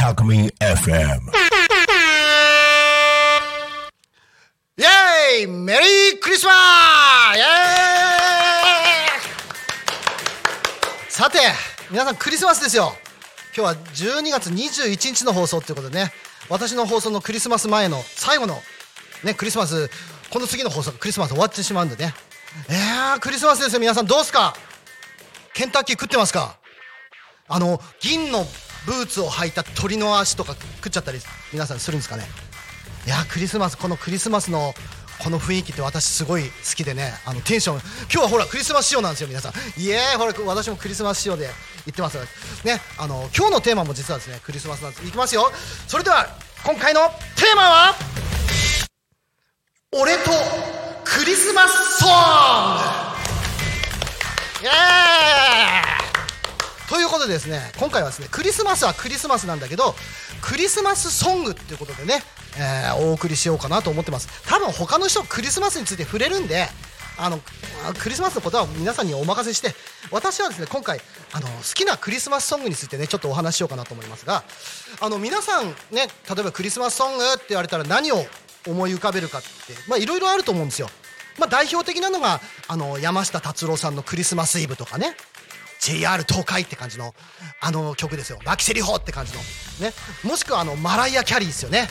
Alchemy FM. イェーイメリークリスマスイェーイさて皆さんクリスマスですよ。今日は12月21日の放送ということでね。私の放送のクリスマス前の最後のねクリスマスこの次の放送クリスマス終わってしまうんでね。いやークリスマスですよ皆さん。どうすか？ケンタッキー食ってますか？あの銀のブーツを履いた鳥の足とか食っちゃったり皆さんするんですかね？いやクリスマスこのクリスマスのこの雰囲気って私すごい好きでねあのテンション。今日はほらクリスマス仕様なんですよ皆さん。イエーほら私もクリスマス仕様で言ってますねあの今日のテーマも実はですねクリスマスなんです。いきますよ。それでは今回のテーマは俺とクリスマスソング。イエーということでですね今回はですねクリスマスはクリスマスなんだけどクリスマスソングっていうことでね、えーお送りしようかなと思ってます。多分他の人クリスマスについて触れるんであのクリスマスのことは皆さんにお任せして私はですね今回あの好きなクリスマスソングについてねちょっとお話ししようかなと思いますがあの皆さんね例えばクリスマスソングって言われたら何を思い浮かべるかっていろいろあると思うんですよ。まあ、代表的なのがあの山下達郎さんの「クリスマスイブ」とかね。JR 東海って感じのあの曲ですよ「牧瀬里穂」って感じの。ね。もしくはあのマライア・キャリーですよね。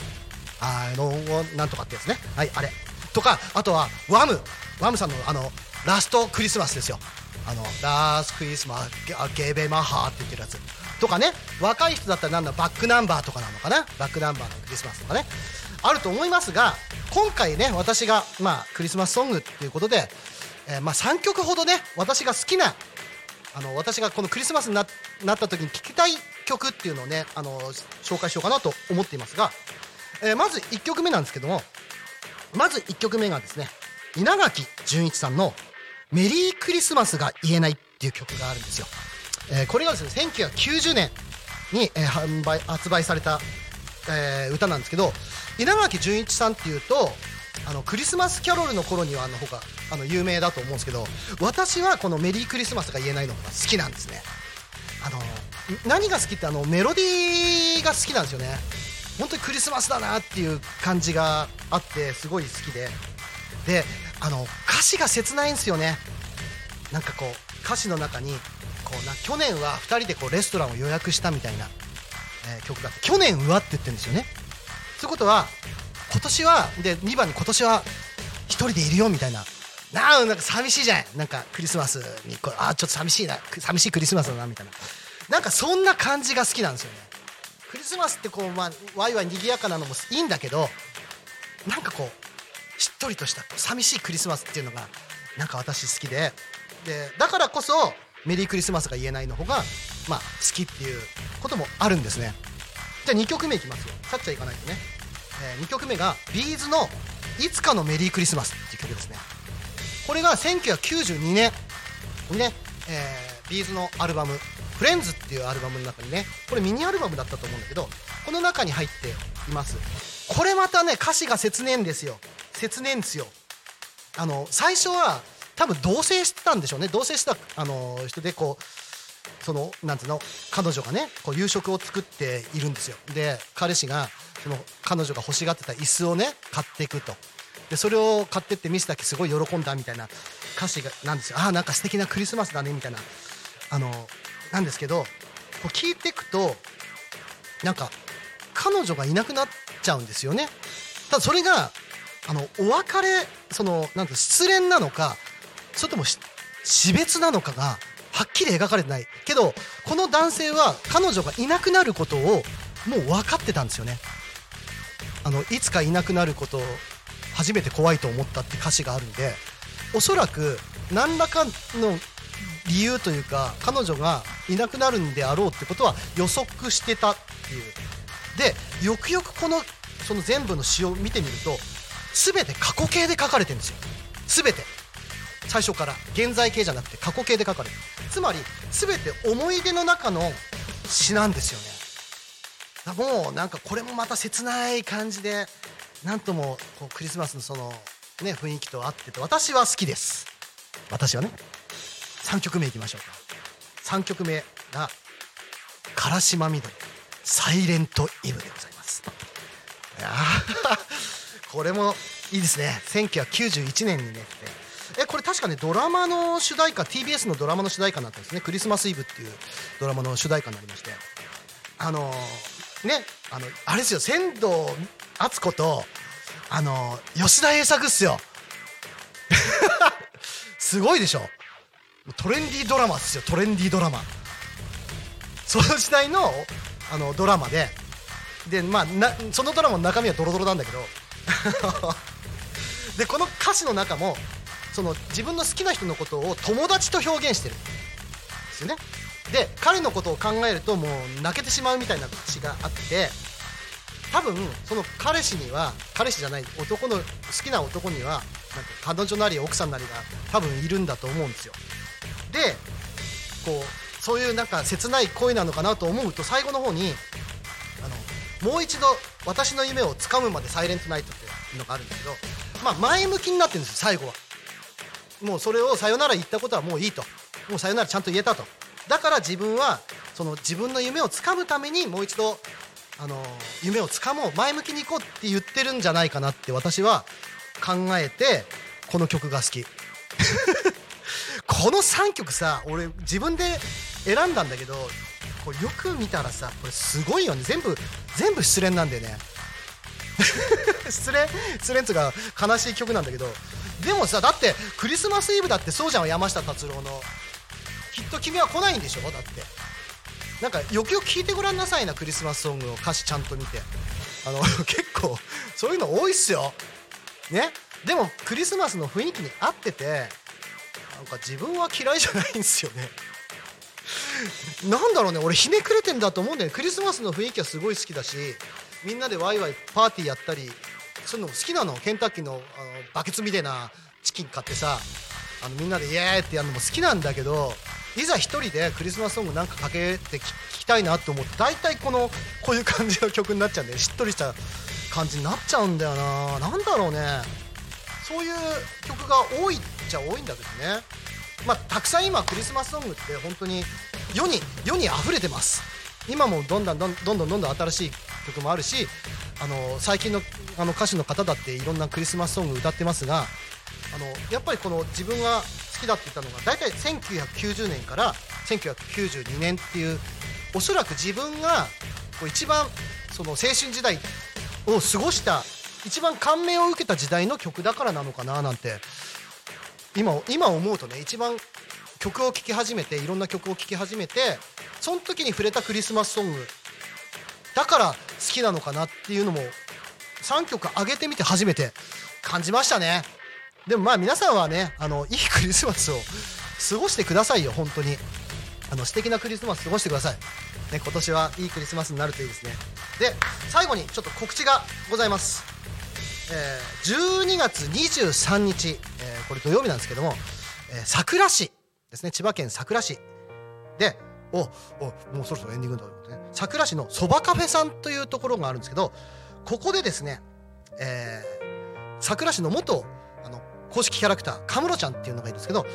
あのなんとかってやつね。はいあれ。とかあとはワム。ワムさんのあのラストクリスマスですよ。あのラスクリスマスゲベマハーって言ってるやつ。とかね。若い人だったらなんだバックナンバーとかなのかな。バックナンバーのクリスマスとかね。あると思いますが今回ね私が、まあ、クリスマスソングっていうことで、えーまあ、3曲ほどね私が好きなあの私がこのクリスマスにななった時に聴きたい曲っていうのをねあの紹介しようかなと思っていますが、えーまず1曲目なんですけどもまず1曲目がですね稲垣潤一さんの「メリークリスマスが言えない」っていう曲があるんですよ、えーこれがですね1990年に、えー販売発売された、えー歌なんですけど稲垣潤一さんっていうとあのクリスマスキャロルの頃にはあの方があの有名だと思うんですけど私はこの「メリークリスマスが言えない」のが好きなんですね。あの何が好きってあのメロディーが好きなんですよね。本当にクリスマスだなっていう感じがあってすごい好きで。であの歌詞が切ないんですよね。なんかこう歌詞の中にこうな去年は2人でこうレストランを予約したみたいな、えー曲が去年はって言ってるんですよね。ということは今年はで2番に今年は1人でいるよみたいな。なあなんか寂しいじゃないなんかクリスマスにこうあーちょっと寂しいな。寂しいクリスマスだなみたいな。なんかそんな感じが好きなんですよね。クリスマスってこうまあワイワイ賑やかなのもいいんだけどなんかこうしっとりとした寂しいクリスマスっていうのがなんか私好きで。でだからこそメリークリスマスが言えないの方がまあ好きっていうこともあるんですね。じゃあ2曲目いきますよ。さっちゃいかないとね、え2曲目がビーズの「いつかのメリークリスマス」っていう曲ですね。これが1992年。にね、えービーズのアルバム「フレンズ」っていうアルバムの中にねこれミニアルバムだったと思うんだけどこの中に入っています。これまたね歌詞が切ねえんですよ。切ねえんですよ。あの最初は多分同棲してたんでしょうね。同棲してたあの人でこうそのなんつうの彼女がねこう夕食を作っているんですよ。で彼氏がその彼女が欲しがってた椅子をね買っていくと。でそれを買ってってミスだけすごい喜んだみたいな歌詞がなんですよ。ああなんか素敵なクリスマスだねみたいな。あのなんですけどこう聞いていくとなんか彼女がいなくなっちゃうんですよね。ただそれがあのお別れそのなんて失恋なのかそれとも死別なのかがはっきり描かれてない。けどこの男性は彼女がいなくなることをもう分かってたんですよね。あのいつかいなくなることを初めて怖いと思ったって歌詞があるんでおそらく何らかの理由というか彼女がいなくなるんであろうってことは予測してたっていう。でよくよくこのその全部の詩を見てみると全て過去形で書かれてるんですよ。全て。最初から現在形じゃなくて過去形で書かれる。つまり全て思い出の中の詩なんですよね。もうなんかこれもまた切ない感じでなんともこうクリスマスのそのね雰囲気と合ってて私は好きです。私はね3曲目いきましょうか。3曲目が「からしまみどりサイレントイブ」でございます。いやこれもいいですね。1991年にねえこれ確かねドラマの主題歌 TBS のドラマの主題歌になったんですね「クリスマスイブ」っていうドラマの主題歌になりまして。あのーねあのあれですよ。仙道敦子とあのー吉田栄作っすよ。すごいでしょ。トレンディードラマっすよ。トレンディードラマ。その時代のあのドラマで。で、まあ、なそのドラマの中身はドロドロなんだけど。でこの歌詞の中もその自分の好きな人のことを友達と表現してるんですよね。で彼のことを考えるともう泣けてしまうみたいな詩があって多分その彼氏には彼氏じゃない男の好きな男にはなんか彼女なり奥さんなりが多分いるんだと思うんですよ。でこうそういうなんか切ない恋なのかなと思うと最後の方にあのもう一度私の夢をつかむまでサイレントナイトっていうのがあるんだけど、まあ、前向きになってるんですよ最後は。もうそれをさよなら言ったことはもういいと。もうさよならちゃんと言えたと。だから自分はその自分の夢をつかむためにもう一度あの夢をつかもう前向きに行こうって言ってるんじゃないかなって私は考えてこの曲が好き。この3曲さ俺自分で選んだんだけどこれよく見たらさこれすごいよね。全部全部失恋なんだよね。失恋失恋っつうか悲しい曲なんだけどでもさだってクリスマスイブだってそうじゃん山下達郎の。きっと君は来ないんでしょ？だって。なんかよくよく聞いてごらんなさいなクリスマスソングの歌詞ちゃんと見て。あの 結構そういうの多いっすよ。ね？でもクリスマスの雰囲気に合っててなんか自分は嫌いじゃないんですよね。なんだろうね俺ひねくれてんだと思うんだよね。クリスマスの雰囲気はすごい好きだしみんなでワイワイパーティーやったりそういうの好きなの。ケンタッキーのあのバケツみたいなチキン買ってさあのみんなでイエーイってやるのも好きなんだけどいざ一人でクリスマスソングなんかかけて聞きたいなと思って大体このこういう感じの曲になっちゃうんでしっとりした感じになっちゃうんだよな。なんだろうね。そういう曲が多いっちゃ多いんだけどね。まあたくさん今クリスマスソングって本当に世に世に溢れてます。今もどんどんどんどんどんどん新しい曲もあるしあの最近のあの歌手の方だっていろんなクリスマスソング歌ってますがあのやっぱりこの自分が好きだって言ったのが大体1990年から1992年っていうおそらく自分がこう一番その青春時代を過ごした一番感銘を受けた時代の曲だからなのかななんて今今思うとね一番曲を聴き始めていろんな曲を聴き始めてその時に触れたクリスマスソングだからきなのかなっていうのも3曲上げてみて初めて感じましたね。でもまあ皆さんはねあのいいクリスマスを過ごしてくださいよ。本当に。あの素敵なクリスマス過ごしてください、ね、今年はいいクリスマスになるといいですね。で最後にちょっと告知がございます、えー12月23日、えーこれ土曜日なんですけども、えー佐倉市ですね。千葉県佐倉市。でおおもうそろそろエンディングだと思ってね。佐倉市のそばカフェさんというところがあるんですけどここでですね、えー、佐倉市の元あの公式キャラクターカムロちゃんっていうのがいるんですけど、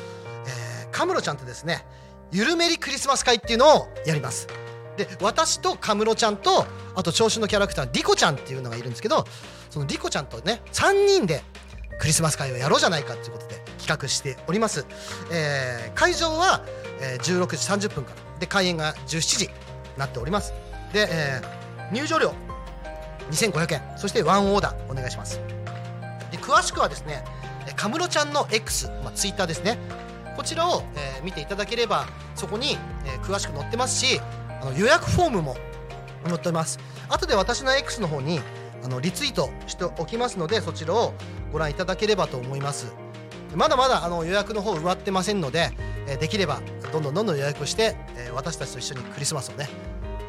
えー、カムロちゃんとですねゆるめりクリスマス会っていうのをやります。で私とカムロちゃんとあと調子のキャラクターリコちゃんっていうのがいるんですけどそのリコちゃんとね3人でクリスマス会をやろうじゃないかということで企画しております、えー会場は、えー16時30分からで開演が17時なっております。で、えー入場料2500円。そしてワンオーダーお願いします。で詳しくはですねカムロちゃんの X、まあ、ツイッターですね。こちらを、えー見ていただければそこに、えー詳しく載ってますしあの予約フォームも載っております。後で私の X の方にあのリツイートしておきますのでそちらをご覧いただければと思います。まだまだあの予約の方埋まってませんので、えできればどんどんどんどん予約して、え私たちと一緒にクリスマスをね、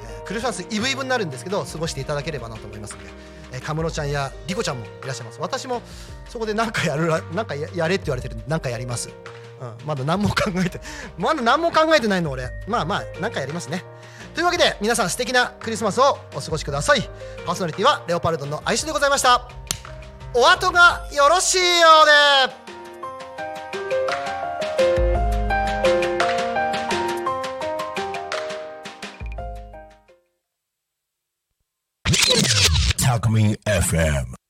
えクリスマスイブイブになるんですけど過ごしていただければなと思いますので、えー、カムロちゃんやリコちゃんもいらっしゃいます。私もそこで何かやるなんかややれって言われてるんで何かやります、うん、まだ何も考えて まだ何も考えてないの俺。まあまあ何かやりますね。というわけで皆さん素敵なクリスマスをお過ごしください。パーソナリティはレオパルドンの愛称でございました。お後がよろしいようで。Alchemy FM.